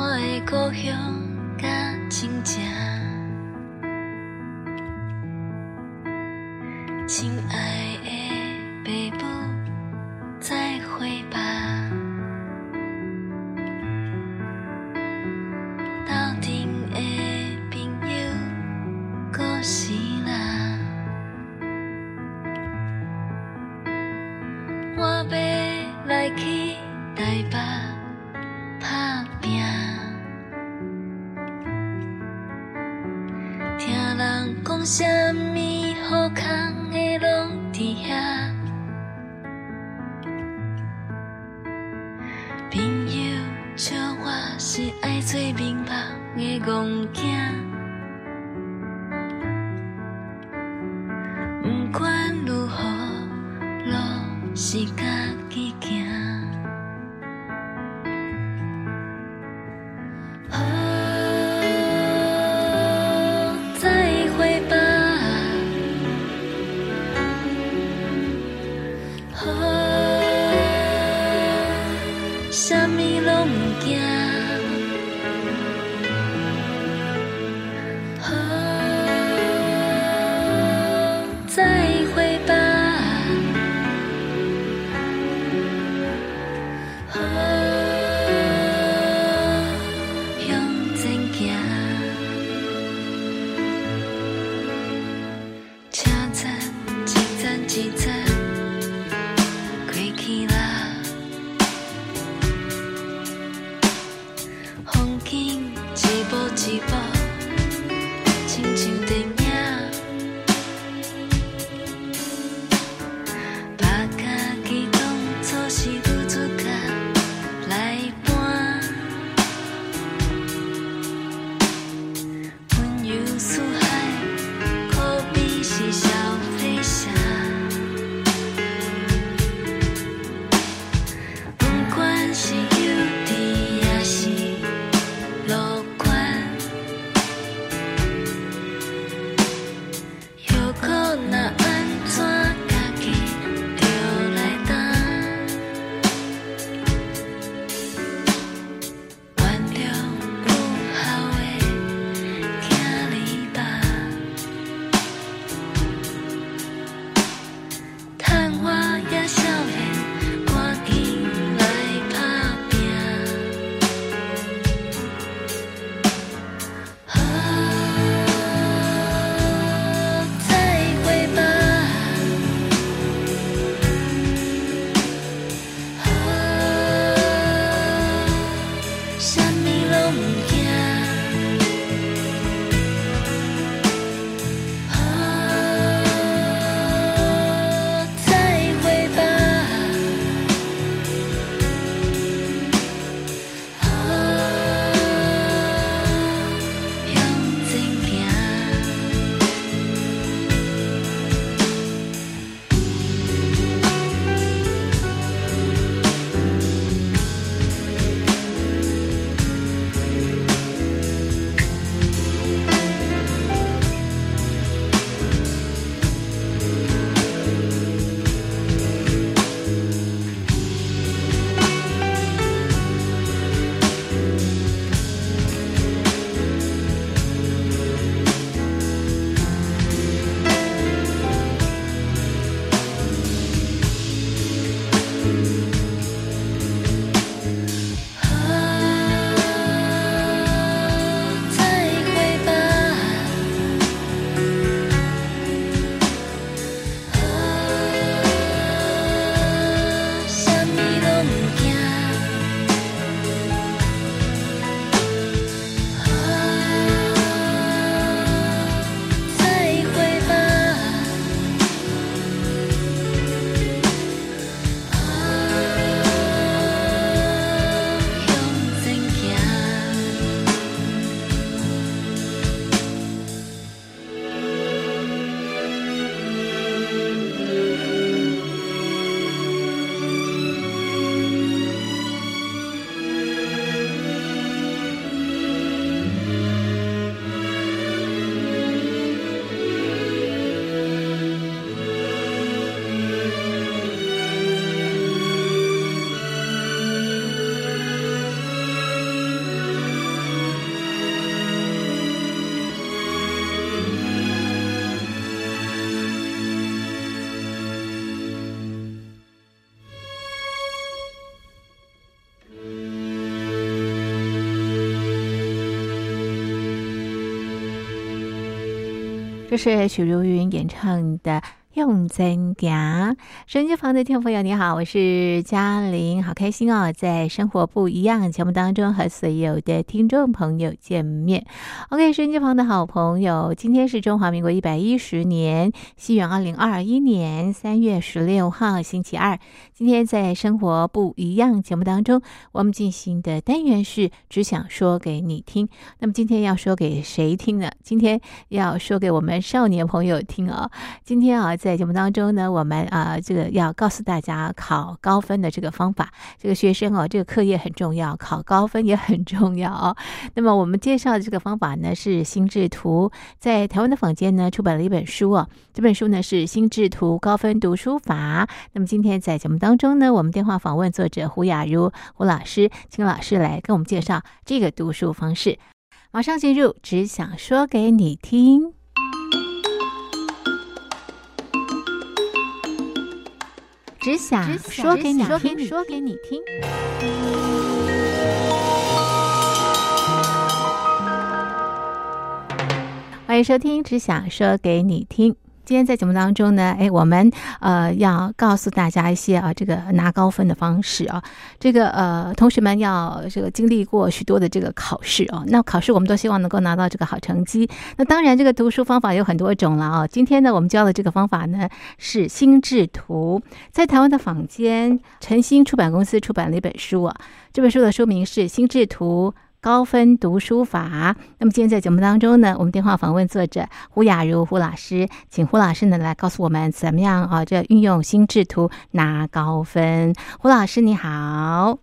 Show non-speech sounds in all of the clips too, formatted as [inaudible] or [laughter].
我的故乡甲亲情，亲爱的爸母，再会吧。斗阵的朋友，过时啦。我要来去台北。这是许茹芸演唱的《用增加。手机旁的听众朋友，你好，我是嘉玲，好开心哦，在生活不一样节目当中和所有的听众朋友见面。OK，手机旁的好朋友，今天是中华民国一百一十年西元二零二一年三月十六号星期二。今天在生活不一样节目当中，我们进行的单元是只想说给你听。那么今天要说给谁听呢？今天要说给我们少年朋友听哦。今天啊，在在节目当中呢，我们啊，这个要告诉大家考高分的这个方法。这个学生哦，这个课业很重要，考高分也很重要哦。那么我们介绍的这个方法呢，是心智图，在台湾的坊间呢出版了一本书哦。这本书呢是心智图高分读书法。那么今天在节目当中呢，我们电话访问作者胡雅茹胡老师，请老师来跟我们介绍这个读书方式。马上进入，只想说给你听。只想说给你听，说给你听。欢迎收听《只想说给你听》。今天在节目当中呢，哎，我们呃要告诉大家一些啊，这个拿高分的方式啊。这个呃，同学们要这个经历过许多的这个考试哦。那考试我们都希望能够拿到这个好成绩。那当然，这个读书方法有很多种了啊。今天呢，我们教的这个方法呢是心智图，在台湾的坊间，晨星出版公司出版了一本书啊。这本书的书名是《心智图》。高分读书法。那么今天在节目当中呢，我们电话访问作者胡雅茹胡老师，请胡老师呢来告诉我们怎么样啊，这运用心智图拿高分。胡老师你好，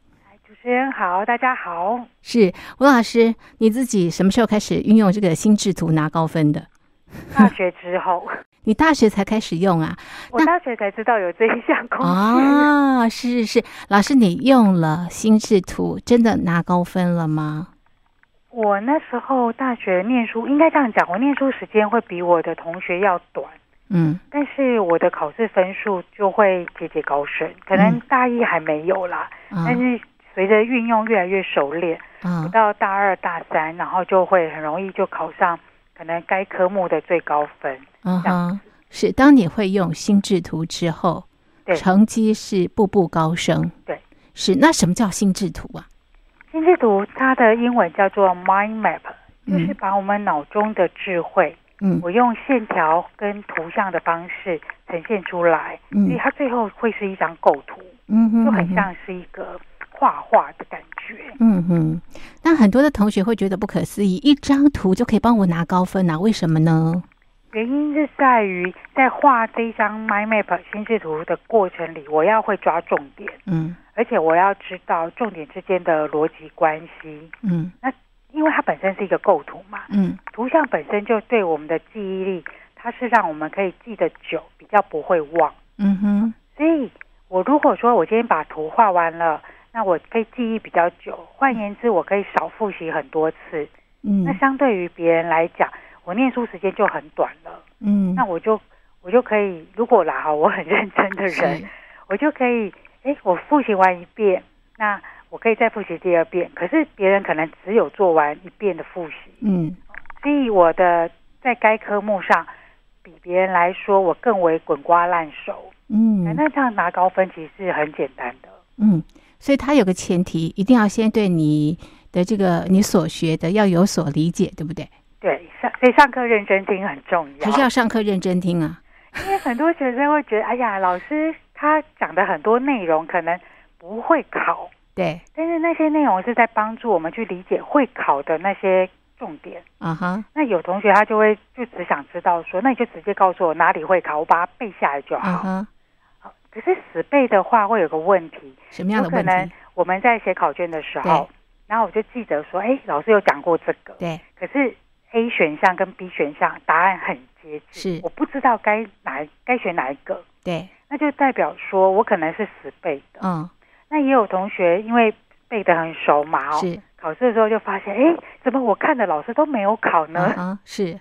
主持人好，大家好。是胡老师，你自己什么时候开始运用这个心智图拿高分的？大学之后，你大学才开始用啊？我大学才知道有这一项工具。啊，是是是，老师你用了心智图，真的拿高分了吗？我那时候大学念书，应该这样讲，我念书时间会比我的同学要短，嗯但是我的考试分数就会节节高升。可能大一还没有啦，啊但是随着运用越来越熟练，嗯到大二大三，然后就会很容易就考上可能该科目的最高分。嗯哼，是当你会用心智图之后，对成绩是步步高升。对，是那什么叫心智图啊？心智图它的英文叫做 mind map，嗯就是把我们脑中的智慧，嗯我用线条跟图像的方式呈现出来，嗯所以它最后会是一张构图，嗯哼，就很像是一个画画的感觉。嗯哼。那很多的同学会觉得不可思议，一张图就可以帮我拿高分啊？为什么呢？原因是在于在画这一张 mind map 心智图的过程里，我要会抓重点，嗯而且我要知道重点之间的逻辑关系，嗯那因为它本身是一个构图嘛，嗯图像本身就对我们的记忆力，它是让我们可以记得久，比较不会忘。嗯哼所以，我如果说我今天把图画完了，那我可以记忆比较久。换言之，我可以少复习很多次。嗯那嗯相对于别人来讲，我念书时间就很短了。嗯，那我就我就可以，如果啦，我很认真的人，我就可以，哎，我复习完一遍，那我可以再复习第二遍。可是别人可能只有做完一遍的复习，嗯所以我的在该科目上比别人来说，我更为滚瓜烂熟。嗯那这样拿高分其实是很简单的。嗯，所以它有个前提，一定要先对你的这个你所学的要有所理解，对不对？对，上所以上课认真听很重要。还是要上课认真听啊？因为很多学生会觉得，哎呀，老师他讲的很多内容可能不会考，对但是那些内容是在帮助我们去理解会考的那些重点。啊哈，那有同学他就会就只想知道说，那你就直接告诉我哪里会考，我把它背下来就好。啊可是死背的话会有个问题，什么样的问题可能题？我们在写考卷的时候，然后我就记得说，哎，老师有讲过这个，对，可是 A 选项跟 B 选项答案很接近，是。我不知道该哪该选哪一个，对，那就代表说我可能是死背的。嗯，那也有同学因为背得很熟嘛，哦，是。考试的时候就发现，哎，怎么我看的老师都没有考啊呢？哈，是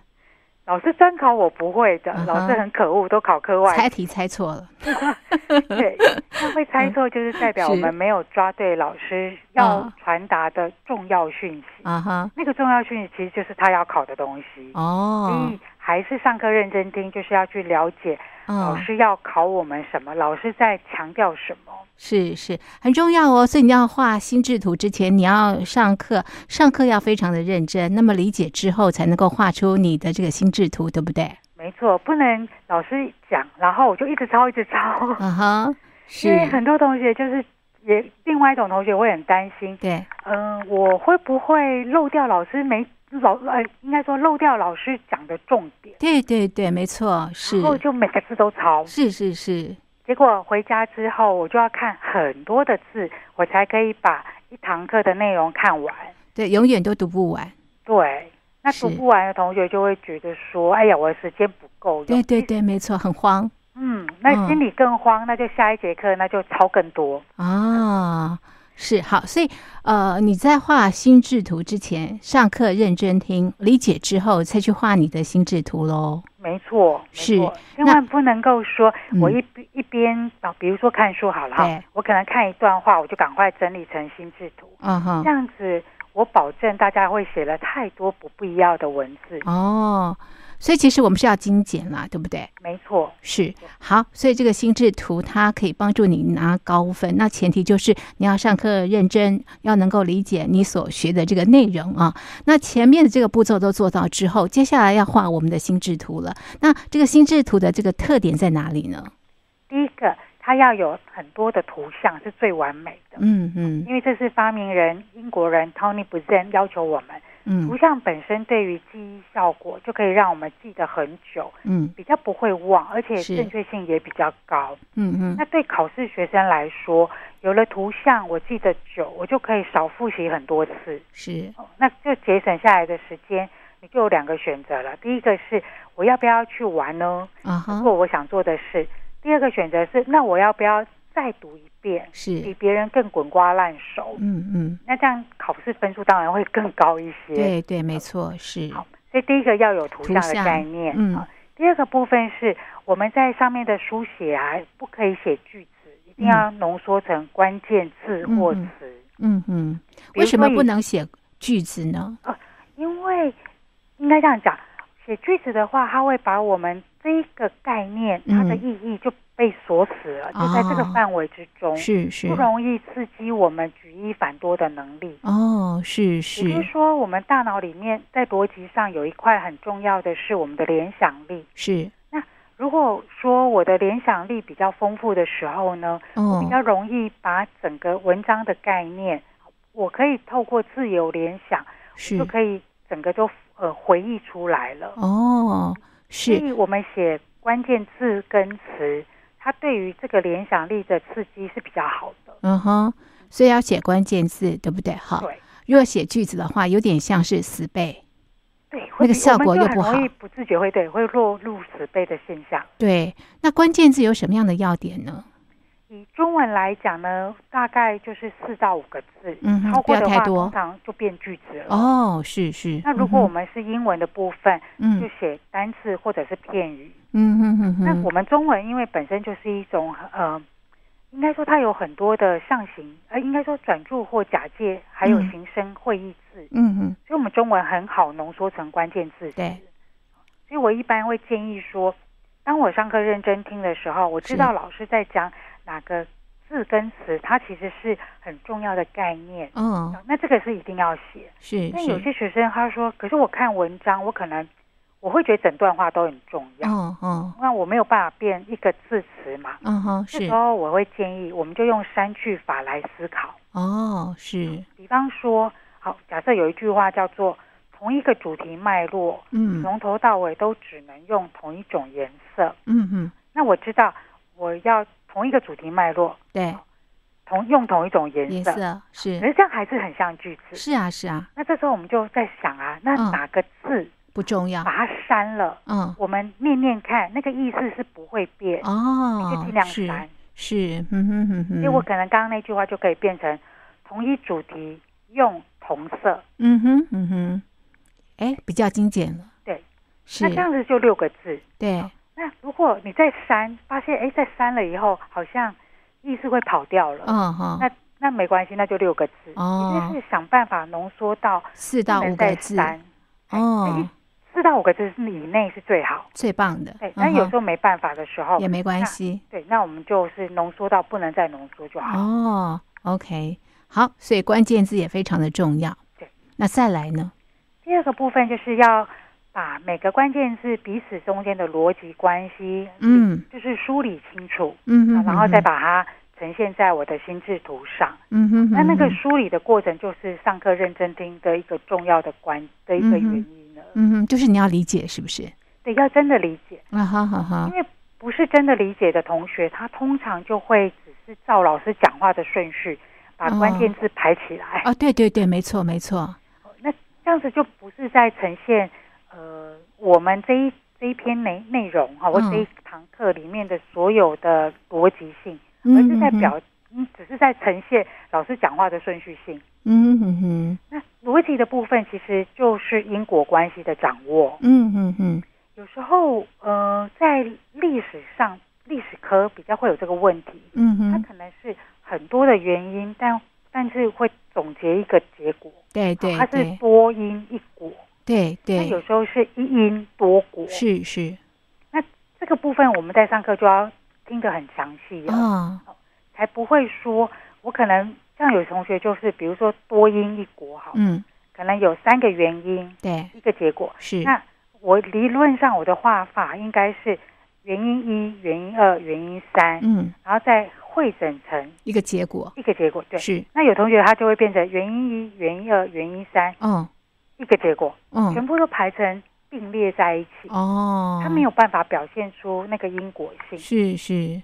老师专考我不会的，老师很可恶，都考科外。猜题猜错了，[laughs] 对，他会猜错，就是代表我是。们没有抓对老师要传达的重要讯息。啊哈，那个重要讯息其实就是他要考的东西。哦，所以还是上课认真听，就是要去了解老嗯，师要考我们什么，老师在强调什么。是是很重要哦。所以你要画心智图之前，你要上课，上课要非常的认真，那么理解之后才能够画出你的这个心智图，对不对？没错，不能老师讲，然后我就一直抄，一直抄。啊哈，因为是，很多同学就是也另外一种同学会很担心，对，嗯、我会不会漏掉老师没老呃，应该说漏掉老师讲的重点，对对对，没错，是然后就每个字都抄。是是是，结果回家之后，我就要看很多的字，我才可以把一堂课的内容看完。对，永远都读不完。对，那读不完的同学就会觉得说：“哎呀，我的时间不够用。”对对对，没错，很慌嗯，那心里更慌，那就下一节课那就抄更多。啊。是好，所以呃，你在画心智图之前，上课认真听，理解之后，再去画你的心智图喽。没错，是错千万不能够说嗯我一边一边啊，比如说看书好了哈，我可能看一段话，我就赶快整理成心智图，嗯哼这，样子我保证大家会写了太多不必要的文字。哦，所以其实我们是要精简啦，对不对？没错，是好，所以这个心智图它可以帮助你拿高分，那前提就是你要上课认真，要能够理解你所学的这个内容啊。那前面的这个步骤都做到之后，接下来要画我们的心智图了。那这个心智图的这个特点在哪里呢？第一个它要有很多的图像是最完美的，嗯嗯因为这是发明人英国人 Tony b u z e n 要求我们，图嗯像本身对于记忆效果就可以让我们记得很久，嗯。比较不会忘，而且正确性也比较高。嗯嗯那对考试学生来说，有了图像，我记得久，我就可以少复习很多次，是。哦那就节省下来的时间。你就有两个选择了，第一个是我要不要去玩呢？啊哈。做我想做的事；第二个选择是，那我要不要再读一遍，是比别人更滚瓜烂熟？嗯嗯那这样考试分数当然会更高一些。对对没错是好所以第一个要有图像的概念。嗯啊第二个部分是我们在上面的书写啊，不可以写句子，一定要浓缩成关键字或词。嗯嗯，为什么不能写句子呢？因为应该这样讲，写句子的话，它会把我们这一个概念嗯它的意义就被锁死了，就在这个哦。范围之中，是是。不容易刺激我们举一反多的能力。哦是是。也就是是说，我们大脑里面在逻辑上有一块很重要的是我们的联想力。是。那如果说我的联想力比较丰富的时候呢，哦比较容易把整个文章的概念，我可以透过自由联想，是。就可以整个就呃回忆出来了。哦是所以我们写关键字跟词，它对于这个联想力的刺激是比较好的。嗯哼，所以要写关键字，对不对？好，对如果写句子的话，有点像是死背。对，那个效果又不好很容易不自觉会对会落入死背的现象。对，那关键字有什么样的要点呢？以中文来讲呢，大概就是四到五个字，嗯超过的话通常就变句子了。哦，是是。那如果我嗯们是英文的部分，嗯就写单字或者是片语。嗯哼哼哼，那我们中文因为本身就是一种呃，应该说它有很多的象形，呃，应该说转注或假借，还有嗯形声会意字，嗯哼所以我们中文很好浓缩成关键字。对所以我一般会建议说，当我上课认真听的时候，我知道老师在讲哪个字跟词，它其实是很重要的概念。嗯那这个是一定要写。是那有些学生他说，可是我看文章，我可能我会觉得整段话都很重要，哦哦那我没有办法变一个字词嘛。嗯哼是这时候我会建议，我们就用删去法来思考。哦是比方说，好，假设有一句话叫做“同一个主题脉络，嗯从头到尾都只能用同一种颜色”。嗯嗯那我知道我要同一个主题脉络，对。同用同一种颜色，颜色可是是这样还是很像句子。是啊是啊。那这时候我们就在想啊，那嗯。哪个字不重要。把它删了？嗯。我们念念看，那个意思是不会变哦，你，就哦尽量是删。是嗯哼哼哼，所以我可能刚刚那句话就可以变成同一主题用同色，嗯哼嗯哼，哎比较精简了，对，是。那这样子就六个字。对那如果你再删，发现哎，再删了以后好像意思会跑掉了，嗯哈那那没关系，那就六个字，哦也就是想办法浓缩到四到五个字，三，哦，四到五个字以内是最好。最棒的。对，但有时候候没办法的时候也没关系。对，那我们就是浓缩到不能再浓缩就好。哦，OK，好，所以关键字也非常的重要。对，那再来呢？第二个部分就是要把每个关键字彼此中间的逻辑关系，嗯就是梳理清楚，嗯然后再把它呈现在我的心智图上。嗯哼，那那个梳理的过程，就是上课认真听的一个重要的关的一个原因了。嗯哼，就是你要理解，是不是？对，要真的理解，啊哈哈哈因，为不是真的理解的同学，他通常就会只是照老师讲话的顺序，把关键字排起来。哦，对对对，没错没错，[laughs] 那这样子就不是在呈现呃我们这一这一篇内内容哈，或嗯这一堂课里面的所有的逻辑性，而是在表，嗯，只是在呈现老师讲话的顺序性。嗯哼哼，那逻辑的部分其实就是因果关系的掌握。嗯哼哼，有时候呃，在历史上，历史科比较会有这个问题，嗯它，可能是很多的原因，但但是会总结一个结果。对对它是多因一果。对对。那有对，时候是一因多果，是是。那这个部分我们在上课就要听得很详细了，啊，才不会说我可能像有同学就是，比如说多因一果好，嗯，可能有三个原因对。一个结果，是，那我理论上我的画法应该是原因一、原因二、原因三，嗯，然后再汇整成一个结果。一个结果，对。是，那有同学他就会变成原因一、原因二、原因三。哦一个结果，嗯全嗯部都排成并列在一起。哦，他没有办法表现出那个因果性。是是，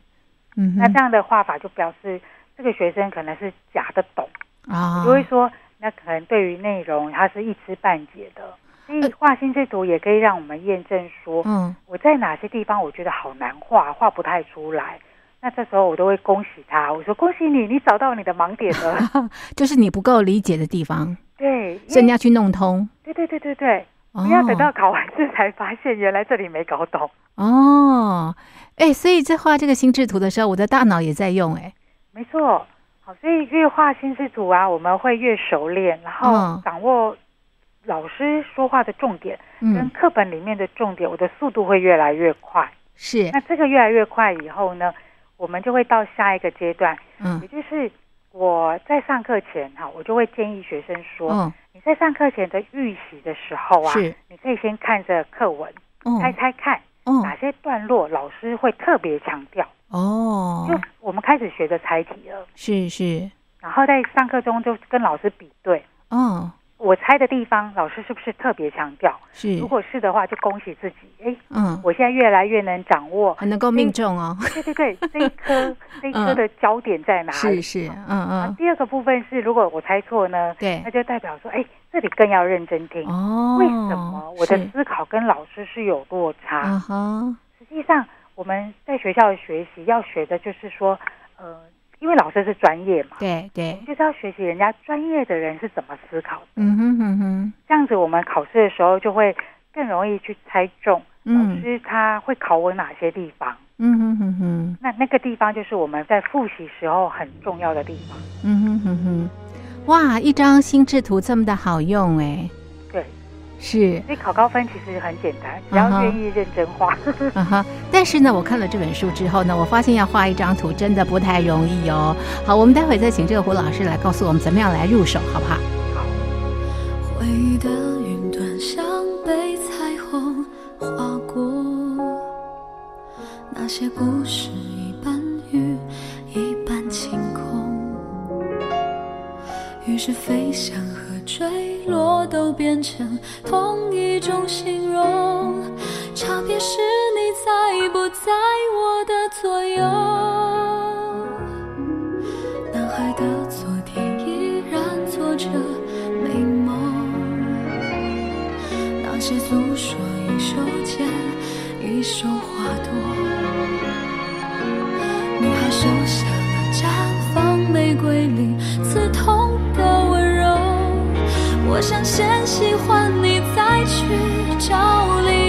嗯那这样的画法就表示这个学生可能是假的懂，啊，就会说那可能对于内容他是一知半解的。所以画心这图也可以让我们验证说，嗯我在哪些地方我觉得好难画，画不太出来。那这时候我都会恭喜他，我说恭喜你，你找到你的盲点了。[laughs] 就是你不够理解的地方，对，所以你要去弄通。对对对对对，哦不要等到考完试才发现原来这里没搞懂。哦，哎，所以在画这个心智图的时候，我的大脑也在用，哎，没错，好，所以越画心智图啊，我们会越熟练，然后嗯掌握老师说话的重点跟嗯，课本里面的重点，我的速度会越来越快。是，那这个越来越快以后呢，我们就会到下一个阶段，嗯也就是我在上课前哈，我就会建议学生说，哦，你在上课前的预习的时候啊，你可以先看着课文，哦猜猜看哦哪些段落老师会特别强调，哦。就，我们开始学着猜题了。是是，然后在上课中就跟老师比对，哦，我猜的地方老师是不是特别强调？是如，果是的话，就恭喜自己，哎，嗯，我现在越来越能掌握。很能够命中哦，对对对，这一科 [laughs] 这一科的焦点在哪里？是是，嗯嗯，啊第二个部分是，如果我猜错呢，对那，就代表说，哎，这里更要认真听。哦，为什么我的思考跟老师是有落差？实际上，我们在学校的学习要学的就是说，呃，因为老师是专业嘛，对我对们，就是要学习人家专业的人是怎么思考的。嗯哼哼哼，这样子，我们考试的时候就会更容易去猜中老嗯师他会考我哪些地方。嗯哼哼哼，那那个地方就是我们在复习时候很重要的地方。嗯哼哼哼，哇，一张心智图这么的好用哎，对，是，所以考高分其实很简单，只要愿意认真画。[laughs] 啊哈，但是呢，我看了这本书之后呢，我发现要画一张图真的不太容易哦。好，我们待会再请这个胡老师来告诉我们怎么样来入手，好不好？回忆的云端像被彩虹划过，那些故事一半雨一半晴空，于是飞翔和坠落都变成同一种形容，差别是你在不在我的左右。男孩的昨天依然做着美梦，那些诉说一手牵一手我想先喜欢你，再去找理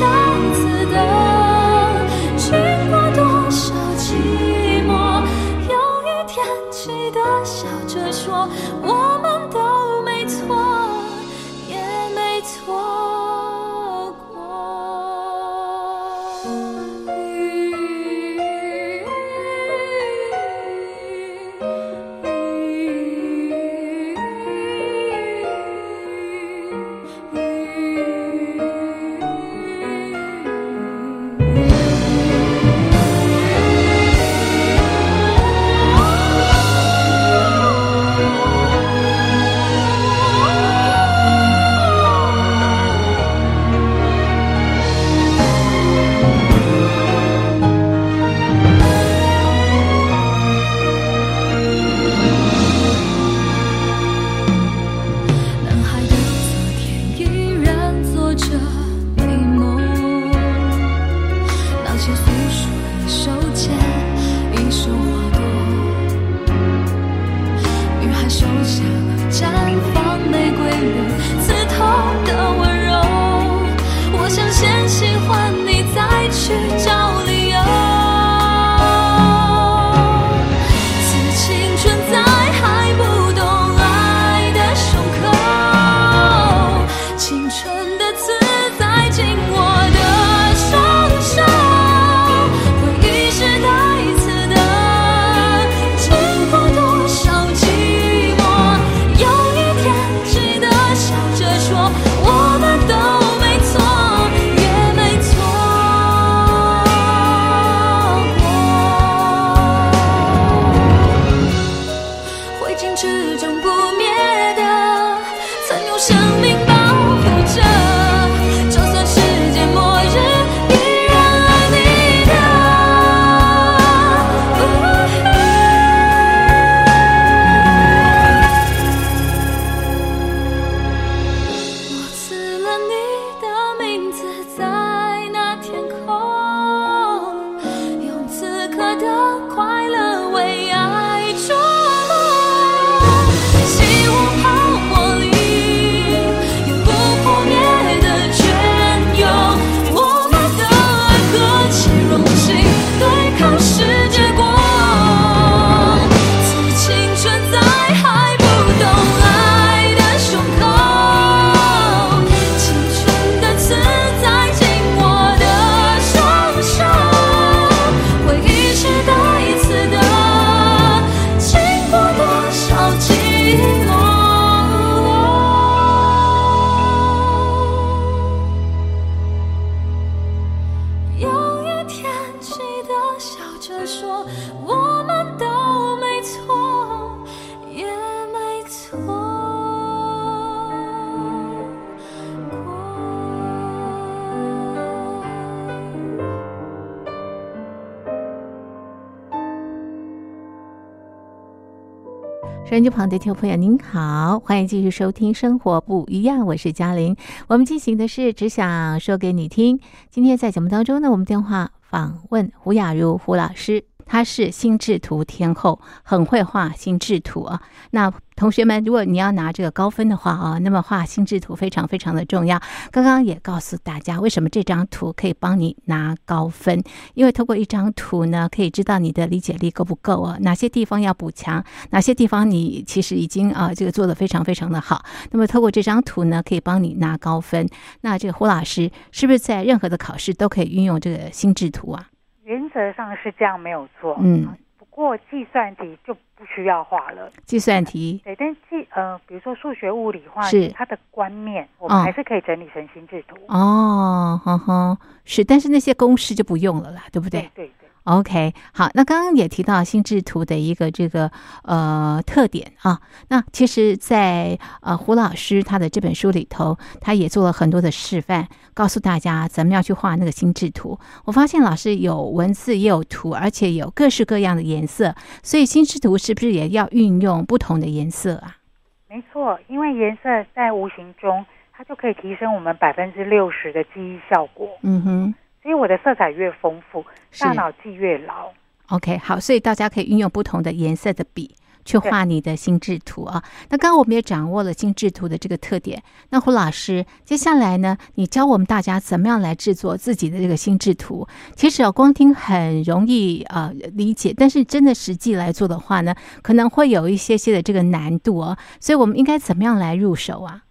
带刺的经过多少寂寞有一天记得笑着说手机旁的听众朋友，您好，欢迎继续收听《生活不一样》，我是嘉玲。我们进行的是只想说给你听。今天在节目当中呢，我们电话访问胡雅茹胡老师。他是心智图天后，很会画心智图啊。那同学们，如果你要拿这个高分的话啊，那么画心智图非常非常的重要。刚刚也告诉大家，为什么这张图可以帮你拿高分？因为通过一张图呢，可以知道你的理解力够不够啊，哪些地方要补强，哪些地方你其实已经啊这个做的非常非常的好。那么通过这张图呢，可以帮你拿高分。那这个胡老师是不是在任何的考试都可以运用这个心智图啊？原则上是这样，没有错。嗯，不过计算题就不需要画了。计算题对，但计呃，比如说数学、物理、化学，它的观念我们还是可以整理成心智图。哦，呵呵，是，但是那些公式就不用了啦，对不对？对对。OK，好，那刚刚也提到心智图的一个这个呃特点啊，那其实，在呃胡老师他的这本书里头，他也做了很多的示范，告诉大家怎么样去画那个心智图。我发现老师有文字也有图，而且有各式各样的颜色，所以心智图是不是也要运用不同的颜色啊？没错，因为颜色在无形中它就可以提升我们百分之六十的记忆效果。嗯哼，所以我的色彩越丰富，大脑记越牢。OK，好，所以大家可以运用不同的颜色的笔去画你的心智图啊。那刚刚我们也掌握了心智图的这个特点。那胡老师，接下来呢，你教我们大家怎么样来制作自己的这个心智图。其实啊，光听很容易啊、呃理解，但是真的实际来做的话呢，可能会有一些些的这个难度哦。所以我们应该怎么样来入手啊？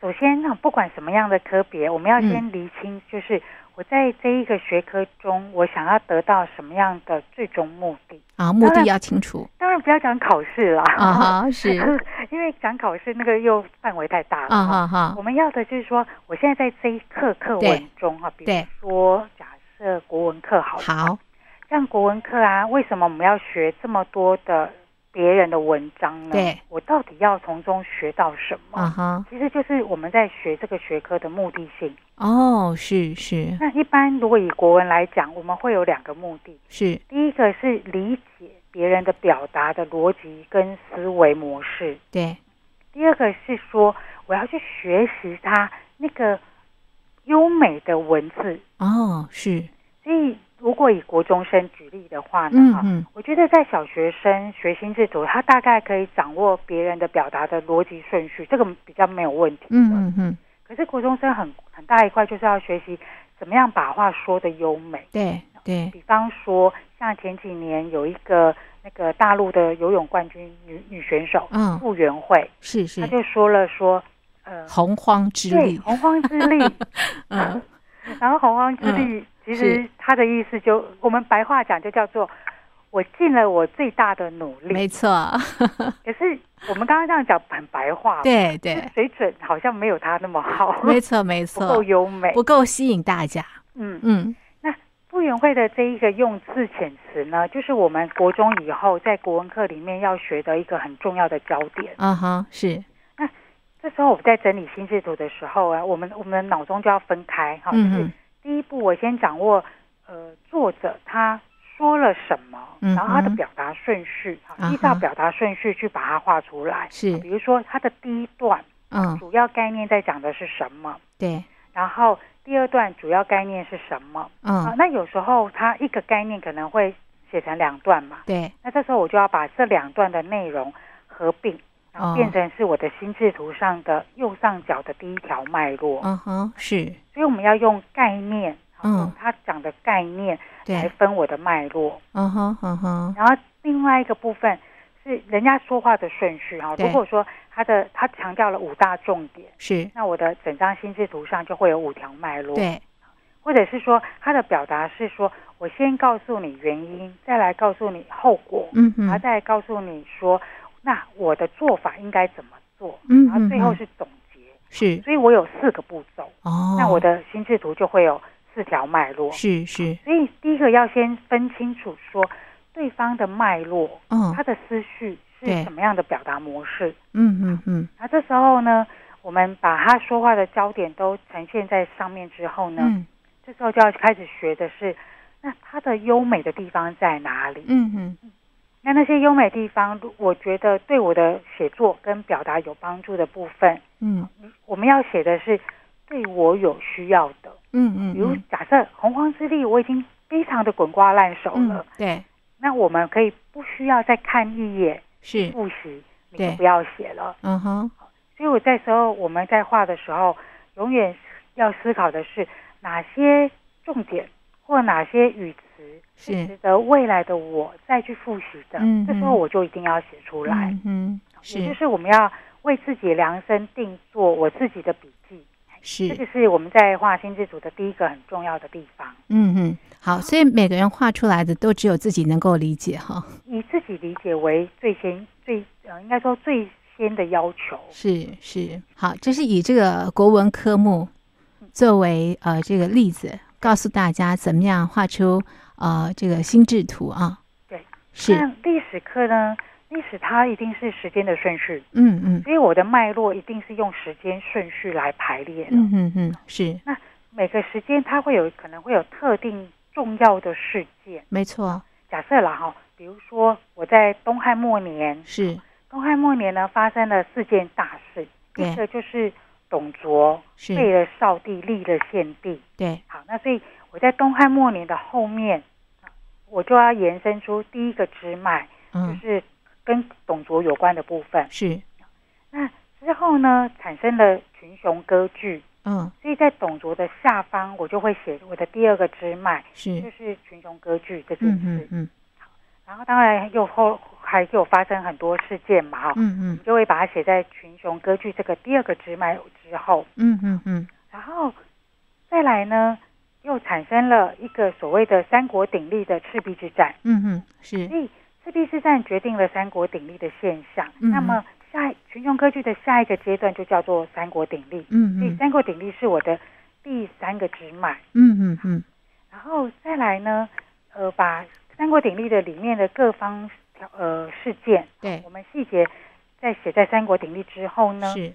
首先呢，不管什么样的科别，我们要先厘清，就是我在这一个学科中，我想要得到什么样的最终目的。啊，目的要清楚当然不要讲考试啦，啊哈，[laughs] 是因为讲考试那个又范围太大了。啊哈哈我，们要的就是说，我现在在这一课课文中啊，比如说假设国文课好了，好，像国文课啊，为什么我们要学这么多的别人的文章呢？对，我到底要从中学到什么？啊哈，其实就是我们在学这个学科的目的性。哦，是是那一般如果以国文来讲，我们会有两个目的，是，第一个是理解别人的表达的逻辑跟思维模式，对，第二个是说我要去学习他那个优美的文字。哦，是，所以，如果以国中生举例的话呢，哈、嗯。嗯，我觉得在小学生学心智图，他大概可以掌握别人的表达的逻辑顺序，这个比较没有问题。嗯嗯嗯，可是国中生很很大一块就是要学习怎么样把话说的优美。对对，比方说，像前几年有一个那个大陆的游泳冠军女女选手嗯，傅园慧，是是。她，就说了说，呃，洪荒之对力，洪荒之力，[laughs] 嗯，[laughs] 然后洪荒之力，其实他的意思就我们白话讲就叫做我尽了我最大的努力。没错，[laughs] 可是我们刚刚这样讲很白话，，对对，水准好像没有他那么好，[laughs] 没错没错。不够错，优美。不够吸引大家，嗯，嗯，那傅园慧的这一个用字遣词呢，就是我们国中以后在国文课里面要学的一个很重要的焦点。啊哈，是，那这时候我们在整理心智图的时候啊，我们我们的脑中就要分开哈，就是嗯哼，第一步我先掌握呃作者他说了什么，嗯然后他的表达顺序，依照表达顺序去把它画出来。是，比如说他的第一段嗯，主要概念在讲的是什么，对，然后第二段主要概念是什么啊嗯，？那有时候他一个概念可能会写成两段嘛，对，那这时候我就要把这两段的内容合并，然哦后变成是我的心智图上的右上角的第一条脉络。嗯哼，是，所以我们要用概念，嗯他讲的概念来，分我的脉络。嗯哼嗯哼，然后另外一个部分是人家说话的顺序哈。如果说他的他强调了五大重点，是，那我的整张心智图上就会有五条脉络。，对，或者是说他的表达是说我先告诉你原因，再来告诉你后果，嗯哼，然后再告诉你说那我的做法应该怎么做，嗯然后最后嗯。是总结。是，所以我有四个步骤，哦，那我的心智图就会有四条脉络。是是，所以第一个要先分清楚说对方的脉络，嗯。他的思绪是什么样的表达模式。嗯嗯嗯。那这时候呢，我们把他说话的焦点都呈现在上面之后呢，嗯。这时候就要开始学的是，那他的优美的地方在哪里？嗯嗯，那那些优美地方，我觉得对我的写作跟表达有帮助的部分，嗯我们要写的是对我有需要的。嗯嗯，比如假设洪荒之力，我已经非常的滚瓜烂熟了，嗯，对，那我们可以不需要再看一眼是，复习，你对就不要写了。嗯哼，所以我在时候我们在画的时候，永远要思考的是哪些重点或哪些语词是值得未来的我再去复习的。嗯这时候我就一定要写出来，嗯是，也就是是我们要为自己量身定做我自己的笔记。这是，个是我们在画心智图的第一个很重要的地方。嗯嗯，好，所以每个人画出来的都只有自己能够理解哈，以自己理解为最先最呃，应该说最先的要求。是是，好，这是以这个国文科目作为呃这个例子，告诉大家怎么样画出呃这个心智图啊。对，是，那历史课呢？历史它一定是时间的顺序，嗯嗯。所以我的脉络一定是用时间顺序来排列的。嗯嗯嗯，是。每个时间它会有可能会有特定重要的事件。没错，假设啦哈，比如说我在东汉末年，是。东汉末年呢发生了四件大事，第一个就是董卓是。废了少帝，立了献帝。对，好，那所以我在东汉末年的后面，我就要延伸出第一个支脉，就嗯，是跟董卓有关的部分。是，那之后呢，产生了群雄割据，嗯，所以在董卓的下方，我就会写我的第二个支脉，是。就是是群雄割据这件嗯事。嗯。嗯然后当然又后还有发生很多事件嘛，哈、嗯嗯。就会把它写在群雄割据这个第二个支脉之后，嗯嗯嗯，然后再来呢，又产生了一个所谓的三国鼎立的赤壁之战，嗯嗯是，所以赤壁之战决定了三国鼎立的现象。嗯那么下一群雄割据的下一个阶段就叫做三国鼎立，嗯嗯所以三国鼎立是我的第三个支脉。嗯嗯嗯。然后再来呢，呃，把三国鼎立的里面的各方条呃事件，对。我们细节在写在三国鼎立之后呢，是，呃，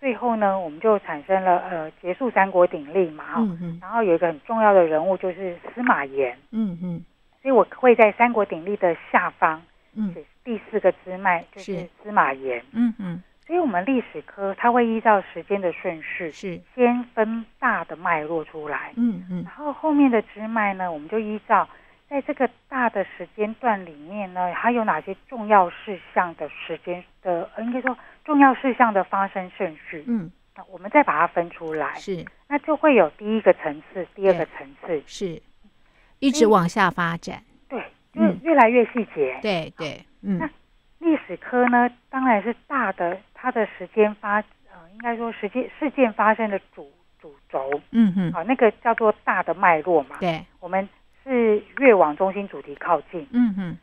最后呢，我们就产生了呃结束三国鼎立嘛，哈、嗯嗯。然后有一个很重要的人物就是司马炎，嗯嗯。所以我会在三国鼎立的下方嗯。写第四个支脉，就是是。司马炎。嗯嗯。所以我们历史科它会依照时间的顺序，是，先分大的脉络出来，嗯嗯。然后后面的支脉呢，我们就依照在这个大的时间段里面呢，还有哪些重要事项的时间的，呃应该说重要事项的发生顺序，嗯。那我们再把它分出来，是。那就会有第一个层次，第二个层次，是，一直往下发展，对，就是嗯越来越细节。对对，嗯。那历史科呢，当然是大的，它的时间发，呃，应该说时间事件发生的主主轴，嗯嗯好、那个叫做大的脉络嘛。对，我们是越往中心主题靠近。嗯嗯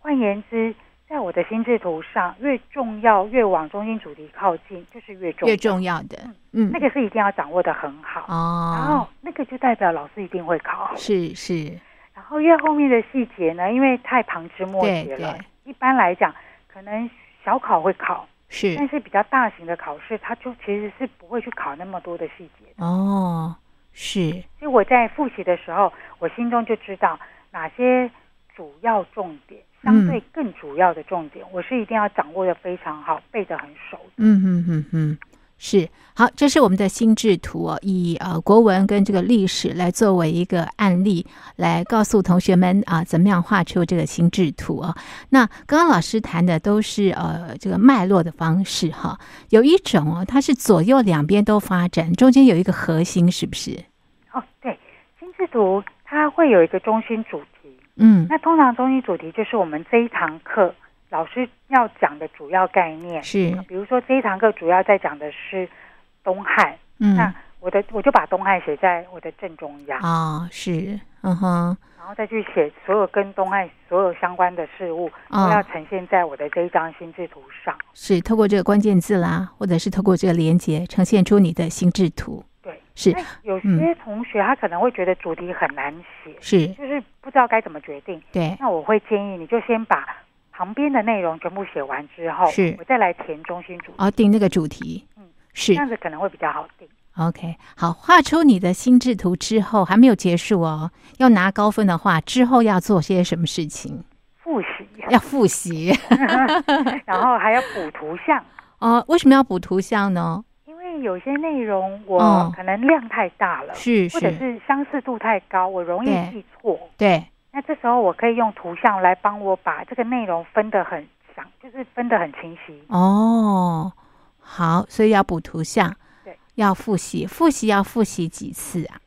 换言之，在我的心智图上，越重要越往中心主题靠近，就是越重要。越重要的，嗯那个是一定要掌握的很好哦。然后哦，那个就代表老师一定会考。是是，然后越后面的细节呢，因为太旁枝末节了对，一般来讲，可能小考会考，是但是比较大型的考试，它就其实是不会去考那么多的细节的。哦，是所以我在复习的时候，我心中就知道哪些主要重点，相对更主要的重点，我是一定要掌握的非常好，背得很熟的。嗯嗯嗯嗯，是好，这是我们的心智图哦，以呃国文跟这个历史来作为一个案例，来告诉同学们啊，怎么样画出这个心智图啊。那刚刚老师谈的都是呃这个脉络的方式哈，有一种哦，它是左右两边都发展，中间有一个核心，是不是？哦，对，心智图它会有一个中心主题，嗯那通常中心主题就是我们这一堂课老师要讲的主要概念。是比如说这一堂课主要在讲的是东汉，嗯那嗯我的我就把东汉写在我的正中央，啊是嗯哼然后再去写所有跟东汉所有相关的事物，都啊要呈现在我的这一张心智图上。是透过这个关键字啦，或者是透过这个连接，呈现出你的心智图。对，是有嗯些同学他可能会觉得主题很难写，是，就是不知道该怎么决定。对，那我会建议你就先把旁边的内容全部写完之后，是我再来填中心主题，哦，定那个主题，嗯，是这样子可能会比较好定。OK，好，画出你的心智图之后还没有结束哦，要拿高分的话，之后要做些什么事情？复习，要复习 [laughs] 然后还要补图像，哦。为什么要补图像呢？有些内容我哦。可能量太大了，是或者是，相似度太高，我容易记错。对，那这时候我可以用图像来帮我把这个内容分得很详，就是分得很清晰。哦，好，所以要补图像，对，要复习，复习要复习几次啊？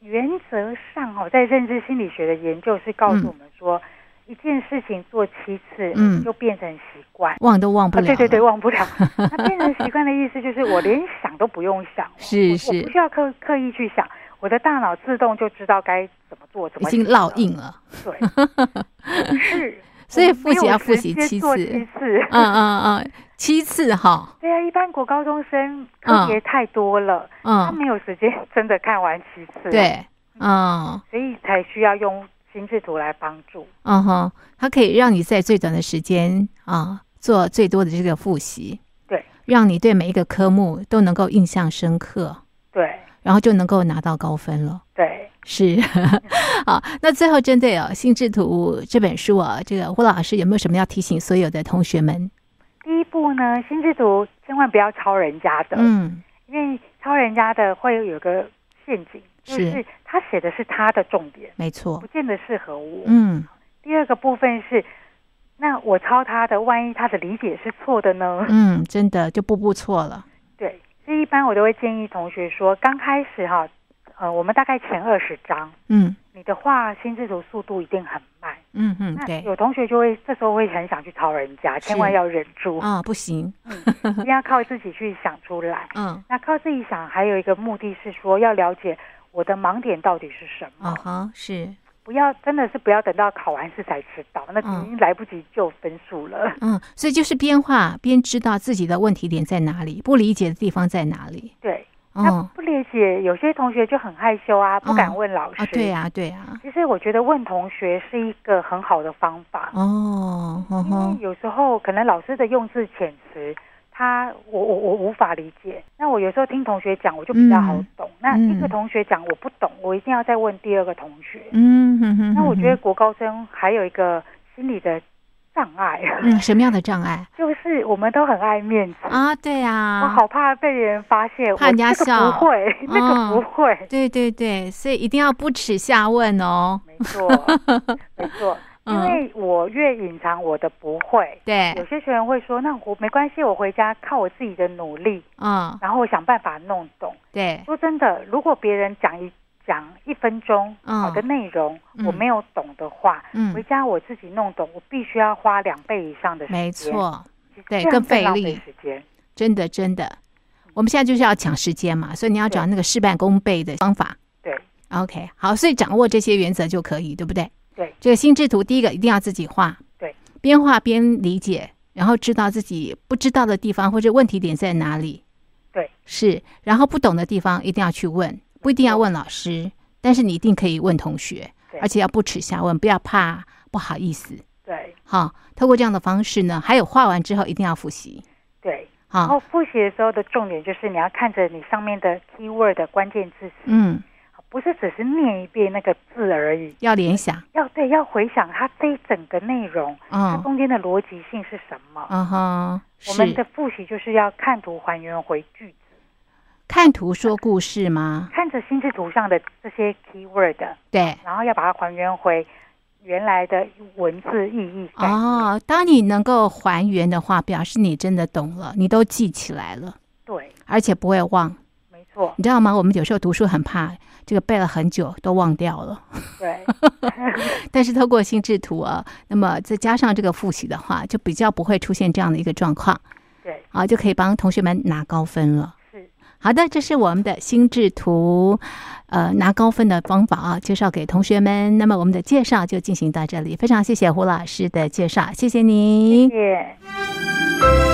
原则上哦，在认知心理学的研究是告诉嗯。我们说，一件事情做七次，嗯就变成习惯。忘都忘不啊，了、对对对，，[laughs] 忘不了。那变成习惯的意思就是，我连想都不用想，[laughs] 是是我不需要刻刻意去想，我的大脑自动就知道该怎么做，怎么已经烙印。了。[laughs] 对，是。所以复习要复习七次七次。嗯嗯嗯，七次哈，对啊，一般国高中生课别太多了，他嗯，没有时间真的看完七次。，对，嗯所以才需要用心智图来帮助。嗯哼，它可以让你在最短的时间啊做最多的这个复习，对，让你对每一个科目都能够印象深刻，对。然后就能够拿到高分了。对，是，[laughs] 好，那最后针对哦《心智图》这本书啊，这个胡老师有没有什么要提醒所有的同学们？第一步呢，心智图千万不要抄人家的，嗯，因为抄人家的会有个陷阱，就是是他写的是他的重点，没错不，见得适合我。嗯第二个部分是，那我抄他的，万一他的理解是错的呢？嗯，真的就步步错了。对，所以一般我都会建议同学说，刚开始哈，呃，我们大概前二十章，嗯你的画心智图速度一定很慢。嗯嗯，那对有同学就会这时候会很想去抄人家，千万要忍住，啊，不行，一定要靠自己去想出来。[laughs] 嗯那靠自己想，还有一个目的是说要了解我的盲点到底是什么，啊哈，是，不要真的是不要等到考完试才知道，那嗯。已经来不及救分数了。嗯，所以就是边画边知道自己的问题点在哪里，不理解的地方在哪里。对，那哦不理解，有些同学就很害羞啊，不敢问老师。啊，对呀、对呀、其实我觉得问同学是一个很好的方法，哦，嗯因为，有时候可能老师的用字遣词，他我我我无法理解。那我有时候听同学讲，我就比较好懂。那一个同学讲我不懂，我一定要再问第二个同学。嗯哼哼，那我觉得，国高生还有一个心理的障碍，嗯，[laughs] 什么样的障碍就是我们都很爱面子。啊？对呀、我好怕被人发现，怕人家笑不会，[laughs] 那嗯个不会。对对对，所以一定要不耻下问哦。没错，没错，[laughs] 因嗯为我越隐藏我的不会，对有，些学员会说，那我没关系，我回家靠我自己的努力，嗯，然后我想办法弄懂。对，说真的，如果别人讲一讲一分钟嗯好的内容，嗯我没有懂的话，嗯回，家我自己弄懂，我必须要花两倍以上的时间，没，错，对更费力时间。真的真的，我们现在就是要抢时间嘛，所以你要找那个事半功倍的方法。对 OK，好，所以掌握这些原则就可以，对不对？对，这个心智图第一个一定要自己画，对，边画边理解，然后知道自己不知道的地方或者问题点在哪里。对，是，然后不懂的地方一定要去问，不一定要问老师，但是你一定可以问同学，而且要不耻下问，不要怕不好意思。对好，透过这样的方式呢，还有画完之后一定要复习。对。然好，后复习的时候的重点就是你要看着你上面的 keyword 的关键字词，嗯，不是只是念一遍那个字而已，要联想，要对要回想它这一整个内容，它嗯中间的逻辑性是什么。嗯哼，我们的复习就是要看图还原回句子，看图说故事吗？看着心智图上的这些 keyword，对。然后要把它还原回原来的文字意义。哦，当你能够还原的话，表示你真的懂了，你都记起来了，对，而且不会忘。没错，你知道吗？我们有时候读书很怕这个背了很久都忘掉了，[laughs] 对，[laughs] 但是透过心智图啊，那么再加上这个复习的话，就比较不会出现这样的一个状况对，啊，就可以帮同学们拿高分了。是，好的，这是我们的心智图，呃，拿高分的方法啊，介绍给同学们。那么我们的介绍就进行到这里，非常谢谢胡老师的介绍，谢谢您。谢谢。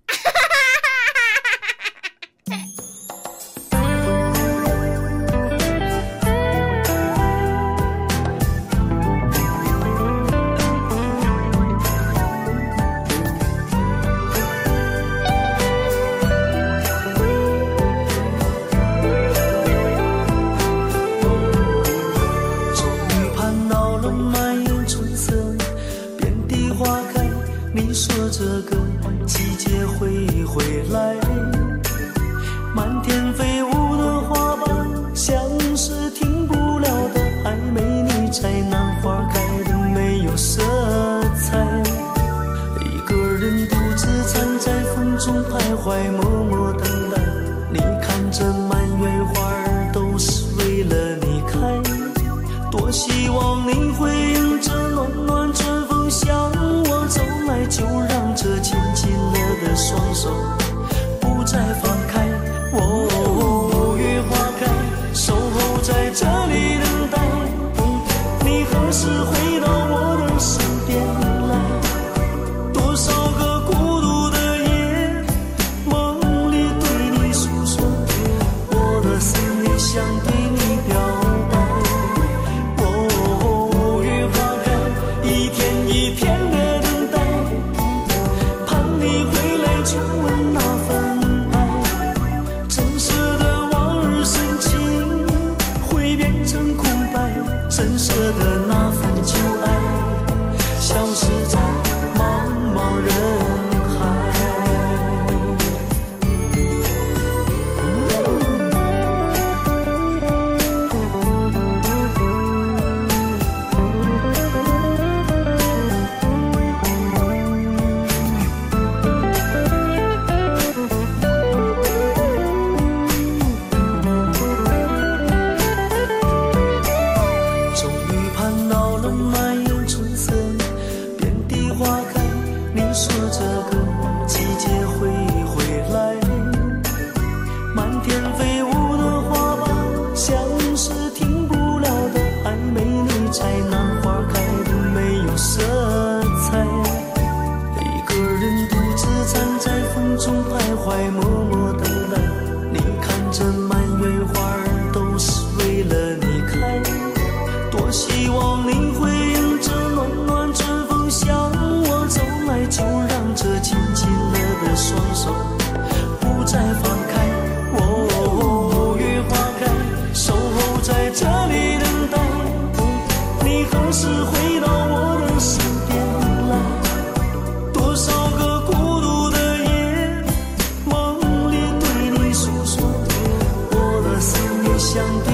想。